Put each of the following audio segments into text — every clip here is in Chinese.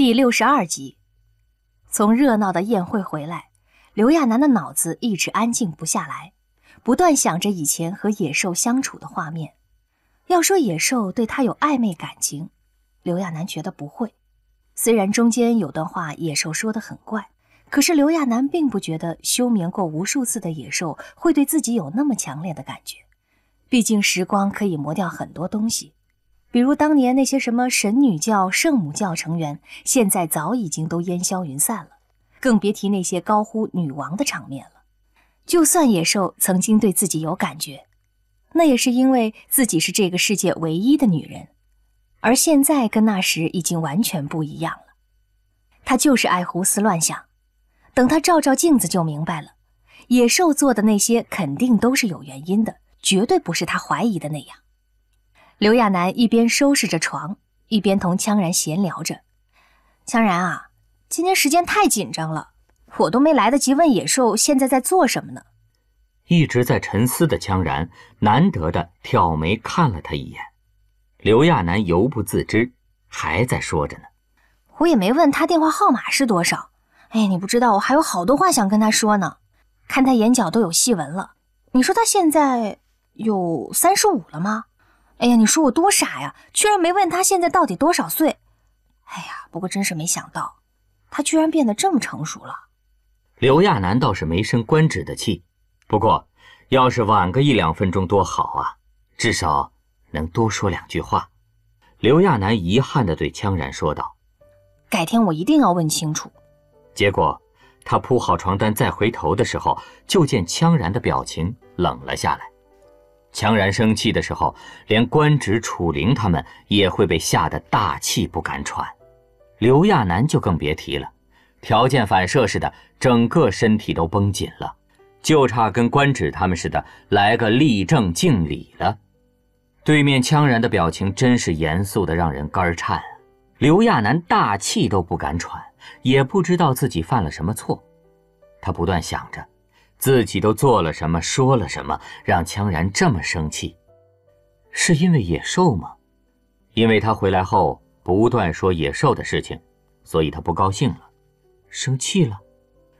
第六十二集，从热闹的宴会回来，刘亚楠的脑子一直安静不下来，不断想着以前和野兽相处的画面。要说野兽对他有暧昧感情，刘亚楠觉得不会。虽然中间有段话野兽说的很怪，可是刘亚楠并不觉得休眠过无数次的野兽会对自己有那么强烈的感觉。毕竟时光可以磨掉很多东西。比如当年那些什么神女教、圣母教成员，现在早已经都烟消云散了，更别提那些高呼女王的场面了。就算野兽曾经对自己有感觉，那也是因为自己是这个世界唯一的女人，而现在跟那时已经完全不一样了。他就是爱胡思乱想，等他照照镜子就明白了，野兽做的那些肯定都是有原因的，绝对不是他怀疑的那样。刘亚楠一边收拾着床，一边同羌然闲聊着。羌然啊，今天时间太紧张了，我都没来得及问野兽现在在做什么呢。一直在沉思的羌然难得的挑眉看了他一眼。刘亚楠犹不自知，还在说着呢。我也没问他电话号码是多少。哎，你不知道，我还有好多话想跟他说呢。看他眼角都有细纹了。你说他现在有三十五了吗？哎呀，你说我多傻呀！居然没问他现在到底多少岁。哎呀，不过真是没想到，他居然变得这么成熟了。刘亚楠倒是没生官职的气，不过要是晚个一两分钟多好啊，至少能多说两句话。刘亚楠遗憾地对羌然说道：“改天我一定要问清楚。”结果他铺好床单再回头的时候，就见羌然的表情冷了下来。强然生气的时候，连官职楚灵他们也会被吓得大气不敢喘，刘亚楠就更别提了，条件反射似的，整个身体都绷紧了，就差跟官职他们似的来个立正敬礼了。对面羌然的表情真是严肃的让人肝颤，刘亚楠大气都不敢喘，也不知道自己犯了什么错，他不断想着。自己都做了什么，说了什么，让羌然这么生气？是因为野兽吗？因为他回来后不断说野兽的事情，所以他不高兴了，生气了。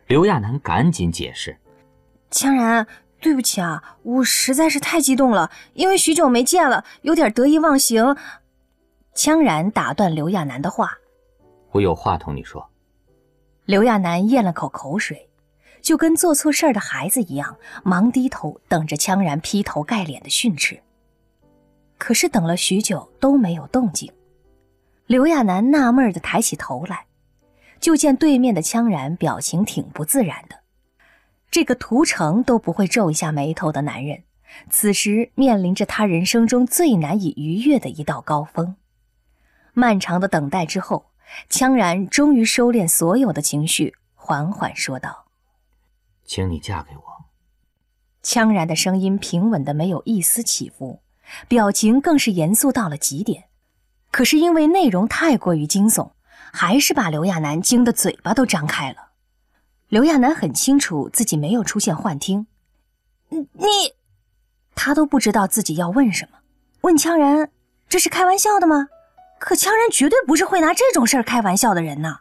刘亚楠赶紧解释：“羌然，对不起啊，我实在是太激动了，因为许久没见了，有点得意忘形。”羌然打断刘亚楠的话：“我有话同你说。”刘亚楠咽了口口水。就跟做错事儿的孩子一样，忙低头等着羌然劈头盖脸的训斥。可是等了许久都没有动静，刘亚楠纳闷的抬起头来，就见对面的羌然表情挺不自然的。这个屠城都不会皱一下眉头的男人，此时面临着他人生中最难以逾越的一道高峰。漫长的等待之后，羌然终于收敛所有的情绪，缓缓说道。请你嫁给我。羌然的声音平稳的没有一丝起伏，表情更是严肃到了极点。可是因为内容太过于惊悚，还是把刘亚楠惊得嘴巴都张开了。刘亚楠很清楚自己没有出现幻听，你，他都不知道自己要问什么。问羌然，这是开玩笑的吗？可羌然绝对不是会拿这种事儿开玩笑的人呐。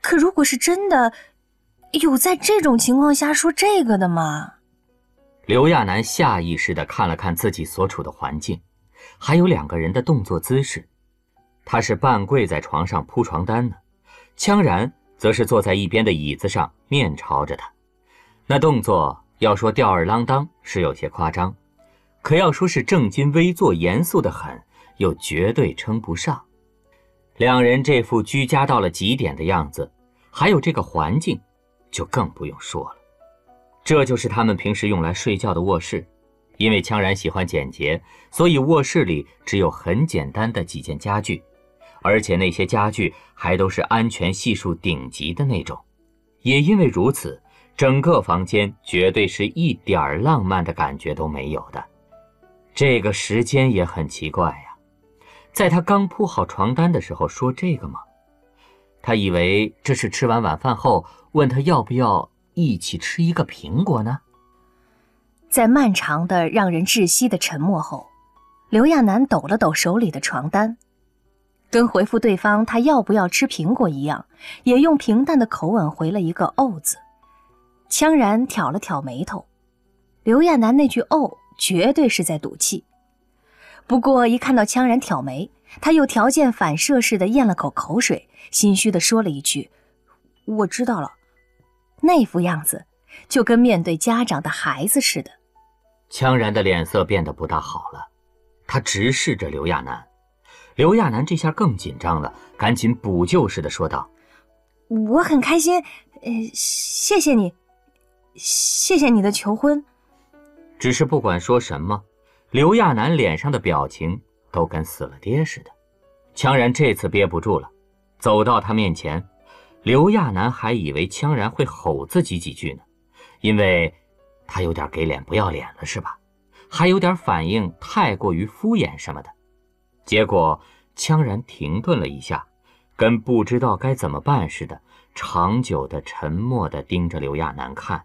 可如果是真的。有在这种情况下说这个的吗？刘亚楠下意识地看了看自己所处的环境，还有两个人的动作姿势。他是半跪在床上铺床单呢，羌然则是坐在一边的椅子上，面朝着他。那动作要说吊儿郎当是有些夸张，可要说是正襟危坐、严肃的很，又绝对称不上。两人这副居家到了极点的样子，还有这个环境。就更不用说了，这就是他们平时用来睡觉的卧室。因为羌然喜欢简洁，所以卧室里只有很简单的几件家具，而且那些家具还都是安全系数顶级的那种。也因为如此，整个房间绝对是一点儿浪漫的感觉都没有的。这个时间也很奇怪呀，在他刚铺好床单的时候说这个吗？他以为这是吃完晚饭后问他要不要一起吃一个苹果呢。在漫长的让人窒息的沉默后，刘亚楠抖了抖手里的床单，跟回复对方他要不要吃苹果一样，也用平淡的口吻回了一个“哦”字。羌然挑了挑眉头，刘亚楠那句“哦”绝对是在赌气。不过一看到羌然挑眉，他又条件反射似的咽了口口水，心虚的说了一句：“我知道了。”那副样子，就跟面对家长的孩子似的。羌然的脸色变得不大好了，他直视着刘亚楠。刘亚楠这下更紧张了，赶紧补救似的说道：“我很开心，呃，谢谢你，谢谢你的求婚。”只是不管说什么，刘亚楠脸上的表情都跟死了爹似的。羌然这次憋不住了，走到他面前。刘亚楠还以为羌然会吼自己几句呢，因为，他有点给脸不要脸了，是吧？还有点反应太过于敷衍什么的。结果，羌然停顿了一下，跟不知道该怎么办似的，长久的沉默的盯着刘亚楠看，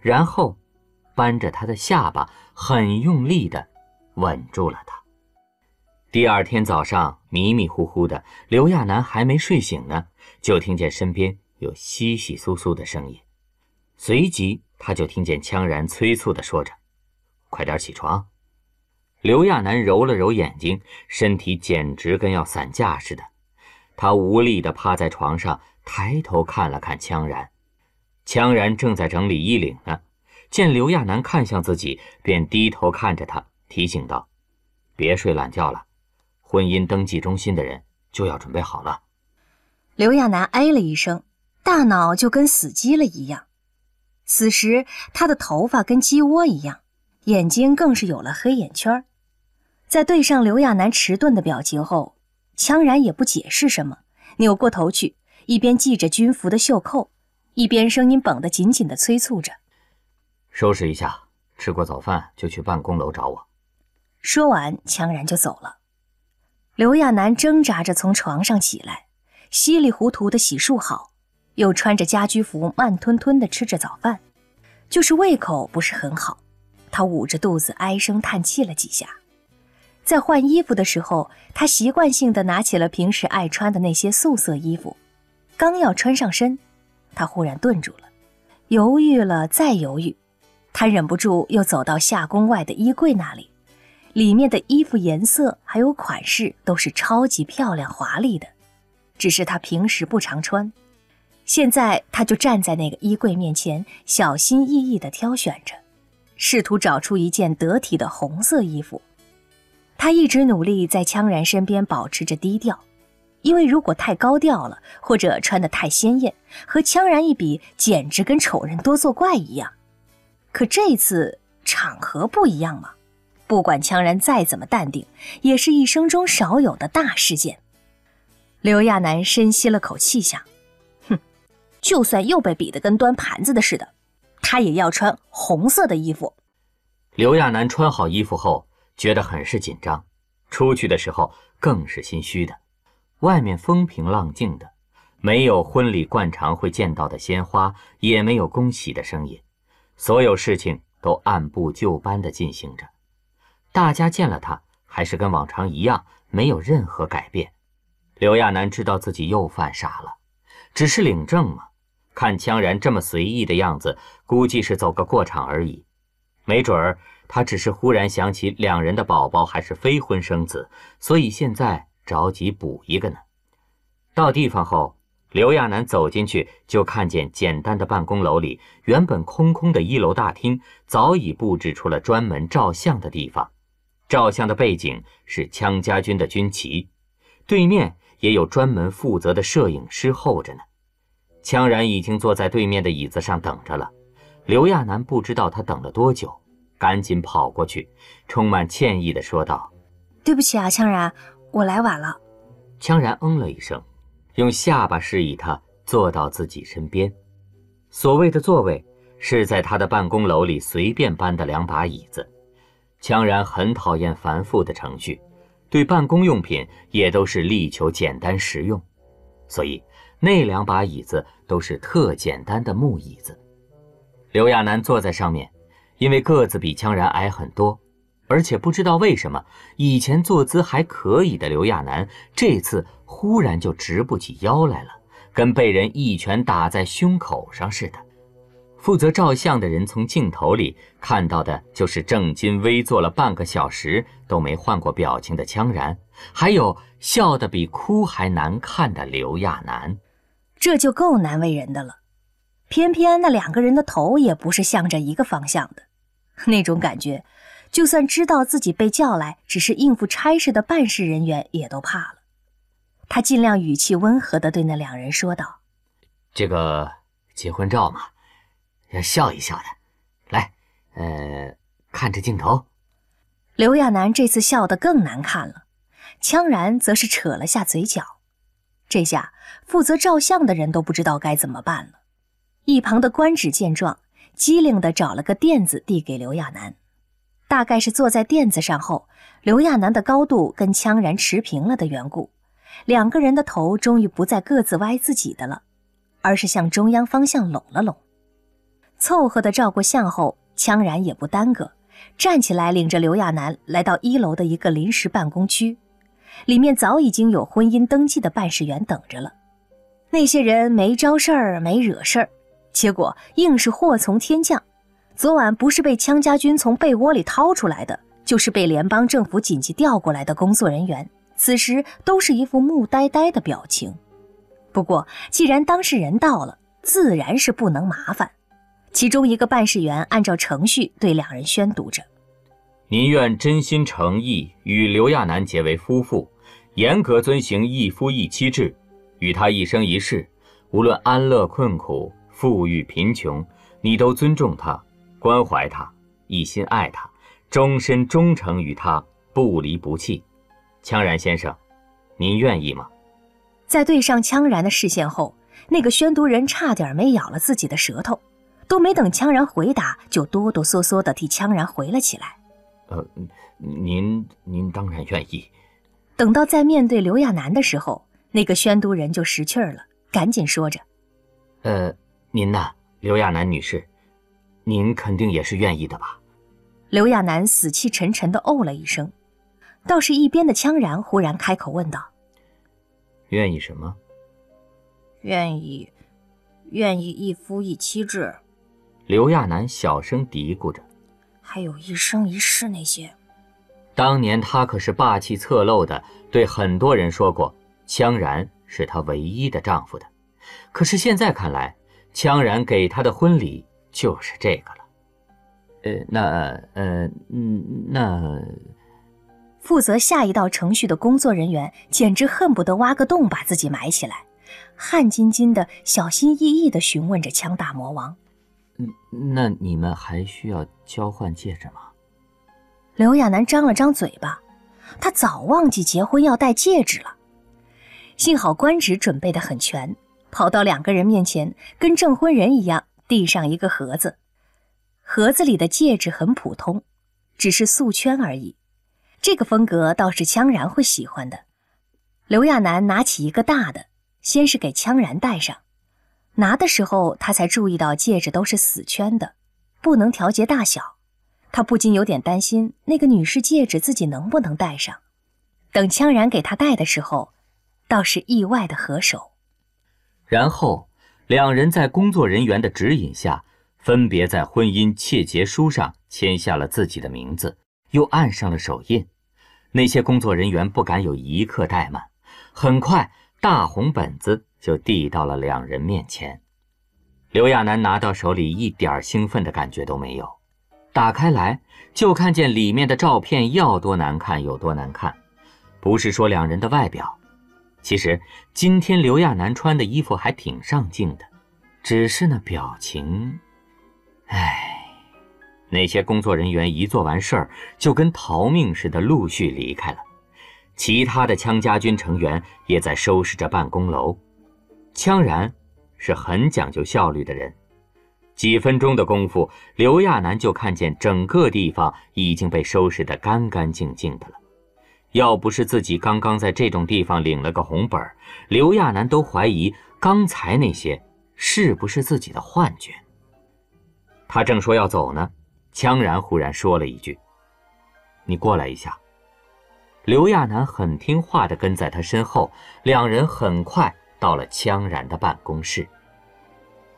然后，扳着他的下巴，很用力的吻住了他。第二天早上，迷迷糊糊的，刘亚楠还没睡醒呢，就听见身边有窸窸窣窣的声音，随即他就听见羌然催促的说着：“快点起床。”刘亚楠揉了揉眼睛，身体简直跟要散架似的，他无力的趴在床上，抬头看了看羌然，羌然正在整理衣领呢，见刘亚楠看向自己，便低头看着他，提醒道：“别睡懒觉了。”婚姻登记中心的人就要准备好了。刘亚楠哎了一声，大脑就跟死机了一样。此时他的头发跟鸡窝一样，眼睛更是有了黑眼圈。在对上刘亚楠迟钝的表情后，羌然也不解释什么，扭过头去，一边系着军服的袖扣，一边声音绷得紧紧的催促着：“收拾一下，吃过早饭就去办公楼找我。”说完，羌然就走了。刘亚楠挣扎着从床上起来，稀里糊涂的洗漱好，又穿着家居服，慢吞吞的吃着早饭，就是胃口不是很好。他捂着肚子唉声叹气了几下，在换衣服的时候，他习惯性的拿起了平时爱穿的那些素色衣服，刚要穿上身，他忽然顿住了，犹豫了再犹豫，他忍不住又走到夏宫外的衣柜那里。里面的衣服颜色还有款式都是超级漂亮华丽的，只是他平时不常穿。现在他就站在那个衣柜面前，小心翼翼地挑选着，试图找出一件得体的红色衣服。他一直努力在羌然身边保持着低调，因为如果太高调了，或者穿得太鲜艳，和羌然一比，简直跟丑人多作怪一样。可这次场合不一样嘛。不管羌然再怎么淡定，也是一生中少有的大事件。刘亚楠深吸了口气，想：哼，就算又被比得跟端盘子的似的，他也要穿红色的衣服。刘亚楠穿好衣服后，觉得很是紧张，出去的时候更是心虚的。外面风平浪静的，没有婚礼惯常会见到的鲜花，也没有恭喜的声音，所有事情都按部就班地进行着。大家见了他，还是跟往常一样，没有任何改变。刘亚楠知道自己又犯傻了，只是领证嘛。看羌然这么随意的样子，估计是走个过场而已。没准儿他只是忽然想起两人的宝宝还是非婚生子，所以现在着急补一个呢。到地方后，刘亚楠走进去，就看见简单的办公楼里，原本空空的一楼大厅早已布置出了专门照相的地方。照相的背景是羌家军的军旗，对面也有专门负责的摄影师候着呢。羌然已经坐在对面的椅子上等着了。刘亚楠不知道他等了多久，赶紧跑过去，充满歉意地说道：“对不起啊，羌然，我来晚了。”羌然嗯了一声，用下巴示意他坐到自己身边。所谓的座位，是在他的办公楼里随便搬的两把椅子。羌然很讨厌繁复的程序，对办公用品也都是力求简单实用，所以那两把椅子都是特简单的木椅子。刘亚楠坐在上面，因为个子比羌然矮很多，而且不知道为什么，以前坐姿还可以的刘亚楠，这次忽然就直不起腰来了，跟被人一拳打在胸口上似的。负责照相的人从镜头里看到的就是正襟危坐了半个小时都没换过表情的羌然，还有笑得比哭还难看的刘亚楠。这就够难为人的了。偏偏那两个人的头也不是向着一个方向的，那种感觉，就算知道自己被叫来只是应付差事的办事人员也都怕了。他尽量语气温和地对那两人说道：“这个结婚照嘛。”要笑一笑的，来，呃，看着镜头。刘亚楠这次笑得更难看了，羌然则是扯了下嘴角。这下负责照相的人都不知道该怎么办了。一旁的官职见状，机灵地找了个垫子递给刘亚楠。大概是坐在垫子上后，刘亚楠的高度跟羌然持平了的缘故，两个人的头终于不再各自歪自己的了，而是向中央方向拢了拢。凑合的照过相后，羌然也不耽搁，站起来领着刘亚楠来到一楼的一个临时办公区，里面早已经有婚姻登记的办事员等着了。那些人没招事儿，没惹事儿，结果硬是祸从天降。昨晚不是被羌家军从被窝里掏出来的，就是被联邦政府紧急调过来的工作人员，此时都是一副木呆呆的表情。不过既然当事人到了，自然是不能麻烦。其中一个办事员按照程序对两人宣读着：“您愿真心诚意与刘亚楠结为夫妇，严格遵行一夫一妻制，与他一生一世，无论安乐困苦、富裕贫穷，你都尊重他、关怀他、一心爱他，终身忠诚于他，不离不弃。”羌然先生，您愿意吗？在对上羌然的视线后，那个宣读人差点没咬了自己的舌头。都没等羌然回答，就哆哆嗦嗦地替羌然回了起来。呃，您您当然愿意。等到再面对刘亚楠的时候，那个宣读人就识趣儿了，赶紧说着：“呃，您呢，刘亚楠女士，您肯定也是愿意的吧？”刘亚楠死气沉沉地哦了一声，倒是一边的羌然忽然开口问道：“愿意什么？”“愿意，愿意一夫一妻制。”刘亚楠小声嘀咕着：“还有一生一世那些。”当年他可是霸气侧漏的对很多人说过，羌然是他唯一的丈夫的。可是现在看来，羌然给他的婚礼就是这个了。呃，那……呃……嗯，那……负责下一道程序的工作人员简直恨不得挖个洞把自己埋起来，汗津津的、小心翼翼地询问着羌大魔王。那你们还需要交换戒指吗？刘亚楠张了张嘴巴，他早忘记结婚要戴戒指了。幸好官职准备的很全，跑到两个人面前，跟证婚人一样，递上一个盒子。盒子里的戒指很普通，只是素圈而已。这个风格倒是羌然会喜欢的。刘亚楠拿起一个大的，先是给羌然戴上。拿的时候，他才注意到戒指都是死圈的，不能调节大小。他不禁有点担心那个女士戒指自己能不能戴上。等羌然给他戴的时候，倒是意外的合手。然后两人在工作人员的指引下，分别在婚姻切结书上签下了自己的名字，又按上了手印。那些工作人员不敢有一刻怠慢，很快大红本子。就递到了两人面前，刘亚楠拿到手里一点兴奋的感觉都没有，打开来就看见里面的照片要多难看有多难看，不是说两人的外表，其实今天刘亚楠穿的衣服还挺上镜的，只是那表情，唉。那些工作人员一做完事儿，就跟逃命似的陆续离开了，其他的枪家军成员也在收拾着办公楼。羌然，是很讲究效率的人。几分钟的功夫，刘亚楠就看见整个地方已经被收拾得干干净净的了。要不是自己刚刚在这种地方领了个红本刘亚楠都怀疑刚才那些是不是自己的幻觉。他正说要走呢，羌然忽然说了一句：“你过来一下。”刘亚楠很听话的跟在他身后，两人很快到了羌然的办公室。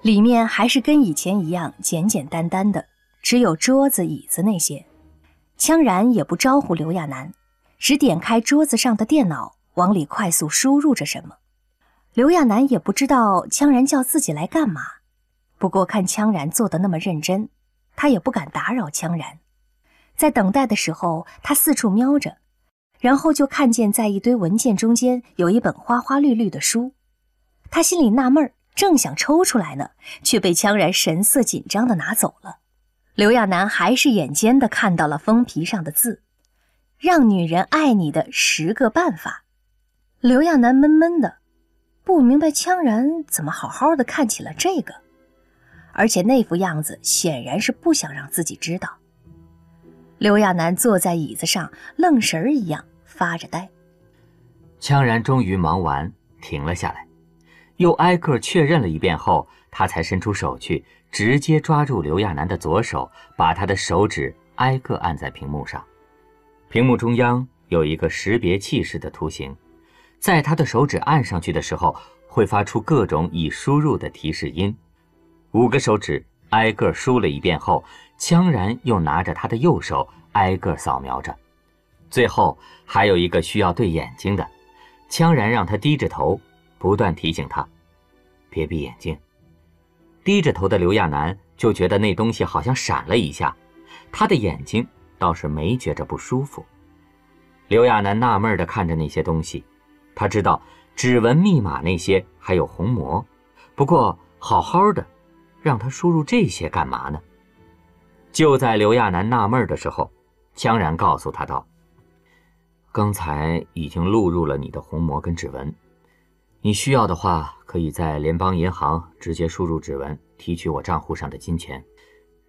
里面还是跟以前一样简简单单的，只有桌子、椅子那些。羌然也不招呼刘亚楠，只点开桌子上的电脑，往里快速输入着什么。刘亚楠也不知道羌然叫自己来干嘛，不过看羌然做的那么认真，他也不敢打扰羌然。在等待的时候，他四处瞄着，然后就看见在一堆文件中间有一本花花绿绿的书，他心里纳闷正想抽出来呢，却被羌然神色紧张的拿走了。刘亚楠还是眼尖的看到了封皮上的字：“让女人爱你的十个办法。”刘亚楠闷闷的。不明白羌然怎么好好的看起了这个，而且那副样子显然是不想让自己知道。刘亚楠坐在椅子上，愣神儿一样发着呆。羌然终于忙完，停了下来，又挨个确认了一遍后，他才伸出手去，直接抓住刘亚楠的左手，把他的手指挨个按在屏幕上。屏幕中央有一个识别器式的图形。在他的手指按上去的时候，会发出各种已输入的提示音。五个手指挨个输了一遍后，羌然又拿着他的右手挨个扫描着。最后还有一个需要对眼睛的，羌然让他低着头，不断提醒他：“别闭眼睛。”低着头的刘亚楠就觉得那东西好像闪了一下，他的眼睛倒是没觉着不舒服。刘亚楠纳闷地看着那些东西。他知道指纹密码那些还有虹膜，不过好好的，让他输入这些干嘛呢？就在刘亚楠纳闷的时候，羌然告诉他道：“刚才已经录入了你的虹膜跟指纹，你需要的话，可以在联邦银行直接输入指纹提取我账户上的金钱。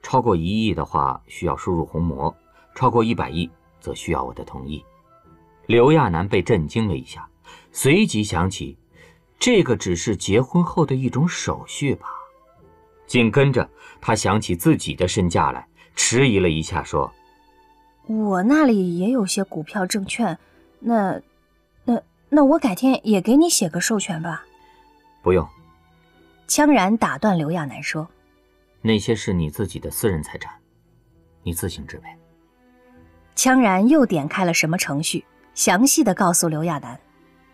超过一亿的话，需要输入虹膜；超过一百亿，则需要我的同意。”刘亚楠被震惊了一下。随即想起，这个只是结婚后的一种手续吧。紧跟着，他想起自己的身价来，迟疑了一下，说：“我那里也有些股票证券，那、那我改天也给你写个授权吧。”不用。羌然打断刘亚楠说：“那些是你自己的私人财产，你自行支配。”羌然又点开了什么程序，详细的告诉刘亚楠。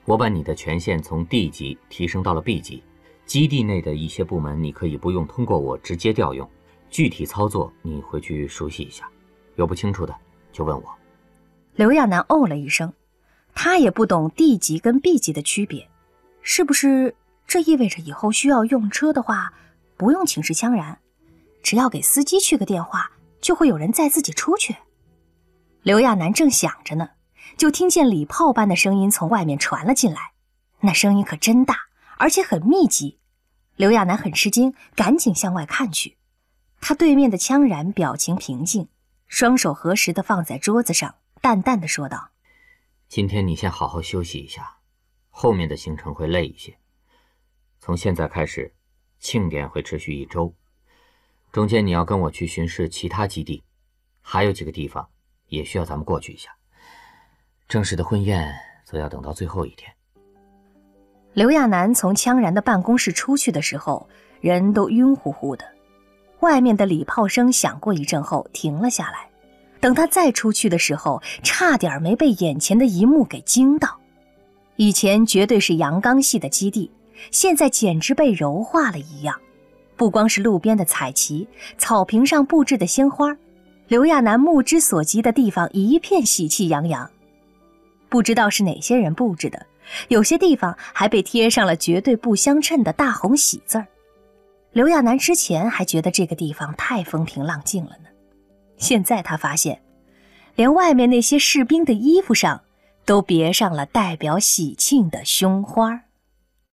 我把你的权限从 D 级提升到了 B 级，基地内的一些部门你可以不用通过我直接调用，具体操作你回去熟悉一下，有不清楚的就问我。刘亚楠哦了一声，他也不懂 D 级跟 B 级的区别，是不是这意味着以后需要用车的话，不用请示羌然，只要给司机去个电话，就会有人载自己出去？刘亚楠正想着呢。就听见礼炮般的声音从外面传了进来，那声音可真大，而且很密集。刘亚楠很吃惊，赶紧向外看去。他对面的羌然表情平静，双手合十的放在桌子上，淡淡的说道：“今天你先好好休息一下，后面的行程会累一些。从现在开始，庆典会持续一周，中间你要跟我去巡视其他基地，还有几个地方也需要咱们过去一下。”正式的婚宴则要等到最后一天。刘亚楠从羌然的办公室出去的时候，人都晕乎乎的。外面的礼炮声响过一阵后停了下来。等他再出去的时候，差点没被眼前的一幕给惊到。以前绝对是阳刚系的基地，现在简直被柔化了一样。不光是路边的彩旗、草坪上布置的鲜花，刘亚楠目之所及的地方一片喜气洋洋。不知道是哪些人布置的，有些地方还被贴上了绝对不相称的大红喜字儿。刘亚楠之前还觉得这个地方太风平浪静了呢，现在他发现，连外面那些士兵的衣服上都别上了代表喜庆的胸花。